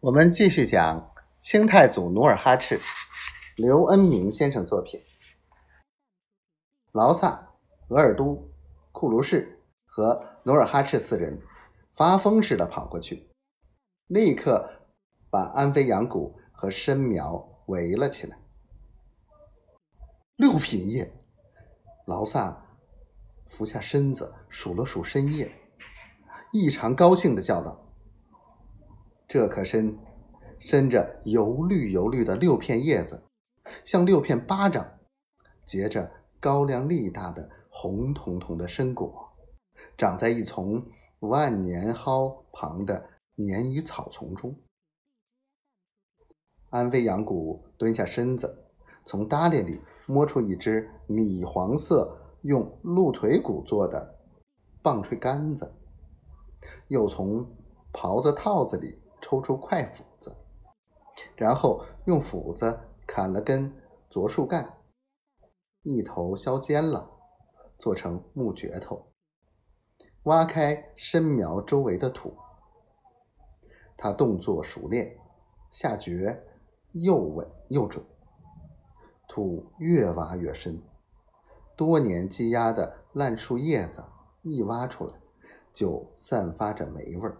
我们继续讲清太祖努尔哈赤，刘恩明先生作品。劳萨、额尔都、库卢士和努尔哈赤四人发疯似的跑过去，立刻把安飞扬谷和申苗围了起来。六品叶，劳萨俯下身子数了数深叶，异常高兴的叫道。这棵伸伸着油绿油绿的六片叶子，像六片巴掌，结着高粱粒大的红彤彤的深果，长在一丛万年蒿旁的鲶鱼草丛中。安飞扬谷蹲下身子，从搭裢里摸出一只米黄色用鹿腿骨做的棒槌杆子，又从袍子套子里。抽出快斧子，然后用斧子砍了根柞树干，一头削尖了，做成木镢头，挖开深苗周围的土。他动作熟练，下掘又稳又准，土越挖越深，多年积压的烂树叶子一挖出来，就散发着霉味儿。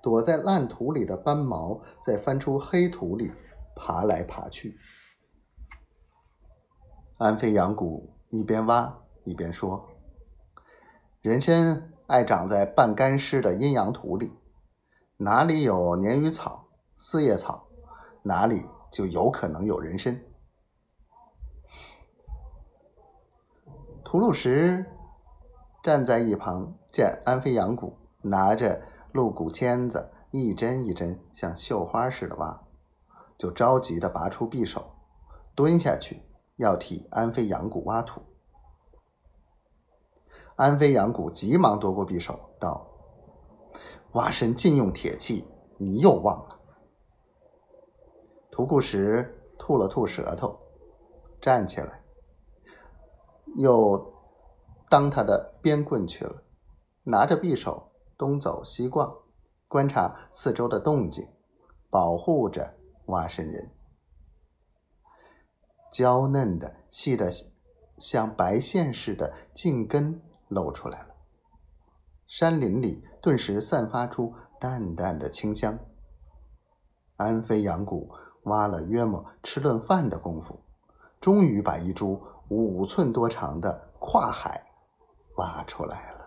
躲在烂土里的斑毛，在翻出黑土里爬来爬去。安飞扬谷一边挖一边说：“人参爱长在半干湿的阴阳土里，哪里有鲶鱼草、四叶草，哪里就有可能有人参。”吐鲁石站在一旁，见安飞扬谷拿着。鹿骨签子一针一针像绣花似的挖，就着急的拔出匕首，蹲下去要替安飞扬谷挖土。安飞扬谷急忙夺过匕首，道：“挖参尽用铁器，你又忘了。”屠固石吐了吐舌头，站起来，又当他的鞭棍去了，拿着匕首。东走西逛，观察四周的动静，保护着挖参人。娇嫩的、细的像白线似的茎根露出来了，山林里顿时散发出淡淡的清香。安飞扬谷挖了约莫吃顿饭的功夫，终于把一株五寸多长的跨海挖出来了。